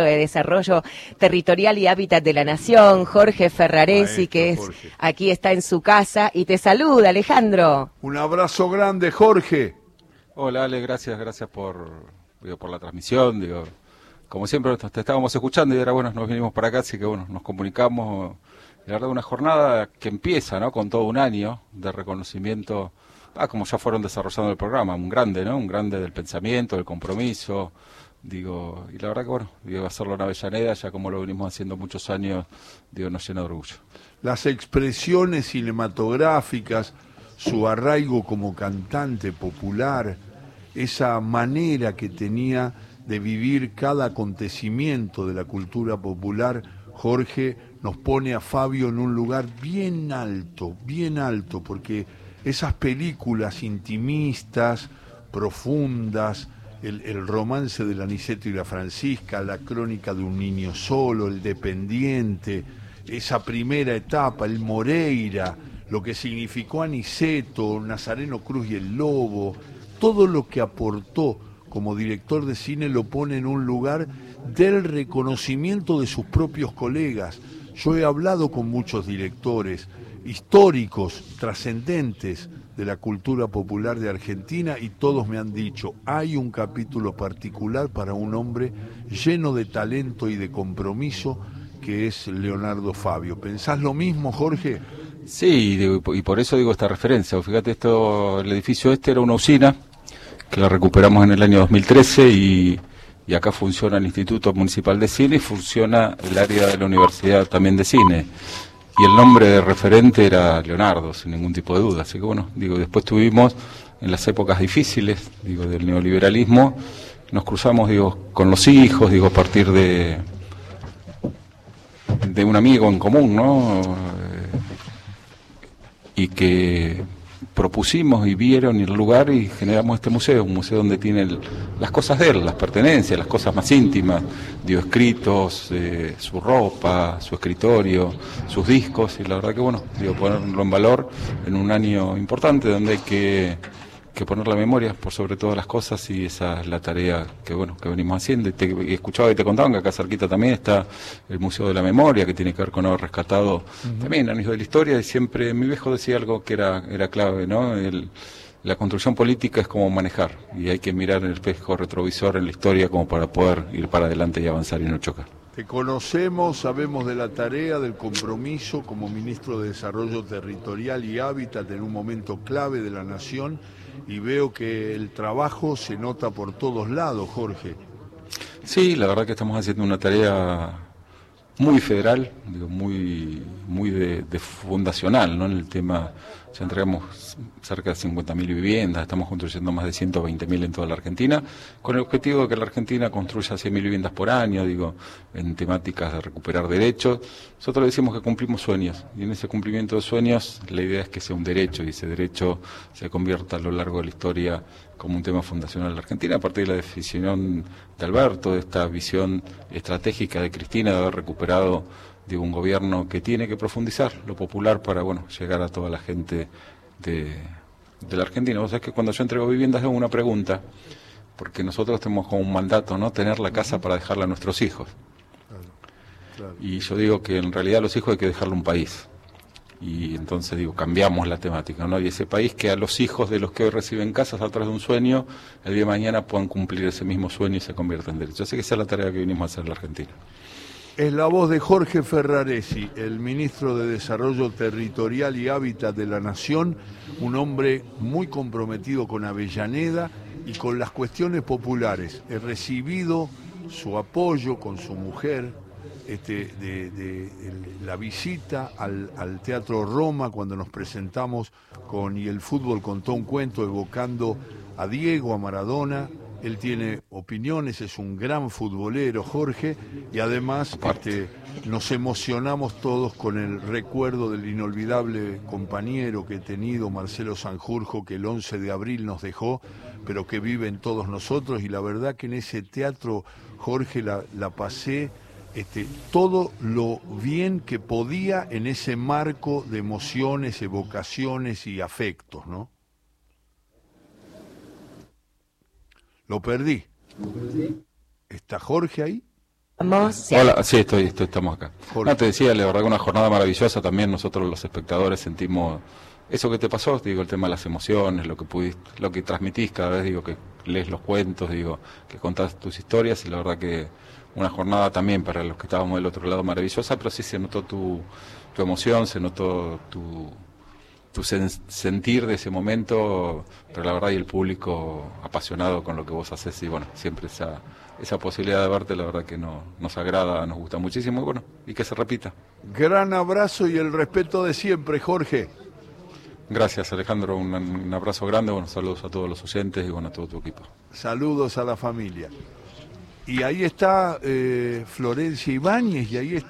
de Desarrollo Territorial y Hábitat de la Nación, Jorge Ferraresi, que es aquí está en su casa y te saluda, Alejandro. Un abrazo grande, Jorge. Hola, Ale, gracias, gracias por, por la transmisión, digo, como siempre te estábamos escuchando y ahora bueno, nos vinimos para acá, así que bueno, nos comunicamos, la verdad una jornada que empieza, ¿no? Con todo un año de reconocimiento, ah, como ya fueron desarrollando el programa, un grande, ¿no? Un grande del pensamiento, del compromiso, Digo, y la verdad que bueno, digo, hacerlo en Avellaneda, ya como lo venimos haciendo muchos años, digo, nos llena de orgullo. Las expresiones cinematográficas, su arraigo como cantante popular, esa manera que tenía de vivir cada acontecimiento de la cultura popular, Jorge nos pone a Fabio en un lugar bien alto, bien alto, porque esas películas intimistas, profundas, el, romance del Aniceto y la Francisca, la crónica de un niño solo, el dependiente, esa primera etapa, el Moreira, lo que significó Aniceto, Nazareno Cruz y el Lobo, todo lo que aportó como director de cine lo pone en un lugar del reconocimiento de sus propios colegas. Yo he hablado con muchos directores históricos, trascendentes, de la cultura popular de Argentina y todos me han dicho, hay un capítulo particular para un hombre lleno de talento y de compromiso que es Leonardo Fabio. ¿Pensás lo mismo, Jorge? Sí, y por eso digo esta referencia. Fíjate, esto, el edificio este era una usina que la recuperamos en el año 2013 y, y acá funciona el Instituto Municipal de Cine y funciona el área de la Universidad también de Cine y el nombre de referente era Leonardo, sin ningún tipo de duda. Así que bueno, digo, después tuvimos en las épocas difíciles, digo, del neoliberalismo, nos cruzamos, digo, con los hijos, digo, a partir de de un amigo en común, ¿no? Eh, y que propusimos y vieron el lugar y generamos este museo, un museo donde tiene las cosas de él, las pertenencias, las cosas más íntimas, dio escritos, eh, su ropa, su escritorio, sus discos, y la verdad que bueno, digo, ponerlo en valor en un año importante donde hay que que poner la memoria por sobre todas las cosas y esa es la tarea que bueno que venimos haciendo. Y te, he escuchado y te contaban que acá cerquita también está el Museo de la Memoria, que tiene que ver con haber rescatado también años de la historia, y siempre mi viejo decía algo que era, era clave, ¿no? El, la construcción política es como manejar, y hay que mirar en el espejo retrovisor en la historia como para poder ir para adelante y avanzar y no chocar. Te conocemos, sabemos de la tarea, del compromiso como ministro de Desarrollo Territorial y Hábitat en un momento clave de la nación y veo que el trabajo se nota por todos lados, Jorge. Sí, la verdad que estamos haciendo una tarea muy federal, digo, muy, muy de, fundacional, ¿no? En el tema, ya entregamos cerca de 50.000 viviendas, estamos construyendo más de 120.000 en toda la Argentina, con el objetivo de que la Argentina construya 100.000 viviendas por año, digo, en temáticas de recuperar derechos. Nosotros decimos que cumplimos sueños, y en ese cumplimiento de sueños la idea es que sea un derecho, y ese derecho se convierta a lo largo de la historia como un tema fundacional de la Argentina, a partir de la decisión de Alberto, de esta visión estratégica de Cristina de haber recuperado de un gobierno que tiene que profundizar lo popular para bueno llegar a toda la gente de, la Argentina. Vos sabés que cuando yo entrego viviendas hago una pregunta, porque nosotros tenemos como un mandato, ¿no? Tener la casa para dejarla a nuestros hijos. Y yo digo que en realidad los hijos hay que dejarle un país y entonces digo, cambiamos la temática, ¿no? Y ese país que a los hijos de los que hoy reciben casas a través de un sueño, el día de mañana puedan cumplir ese mismo sueño y se convierta en derecho. Así que esa es la tarea que vinimos a hacer en la Argentina. Es la voz de Jorge Ferraresi, el ministro de Desarrollo Territorial y Hábitat de la Nación, un hombre muy comprometido con Avellaneda y con las cuestiones populares. He recibido su apoyo con su mujer, este, de, la visita al, Teatro Roma cuando nos presentamos con Y el fútbol contó un cuento evocando a Diego, a Maradona. Él tiene opiniones, es un gran futbolero, Jorge, y además este, nos emocionamos todos con el recuerdo del inolvidable compañero que he tenido, Marcelo Sanjurjo, que el 11 de abril nos dejó, pero que vive en todos nosotros. Y la verdad que en ese teatro, Jorge, la, pasé este, todo lo bien que podía en ese marco de emociones, evocaciones y afectos, ¿no? Lo perdí. ¿Está Jorge ahí? Hola, sí, estoy, estamos acá. No, te decía, la verdad que una jornada maravillosa también nosotros los espectadores sentimos eso que te pasó, digo, el tema de las emociones, lo que pudiste, lo que transmitís cada vez, digo, que lees los cuentos, digo, que contás tus historias y la verdad que una jornada también para los que estábamos del otro lado maravillosa, pero sí se notó tu, tu emoción, se notó tu, tu sentir de ese momento, pero la verdad y el público apasionado con lo que vos haces y bueno, siempre esa, esa posibilidad de verte, la verdad que no, nos agrada, nos gusta muchísimo y bueno, y que se repita. Gran abrazo y el respeto de siempre, Jorge. Gracias Alejandro, un, abrazo grande, bueno, saludos a todos los oyentes y bueno, a todo tu equipo. Saludos a la familia. Y ahí está eh, Florencia Ibáñez y ahí está...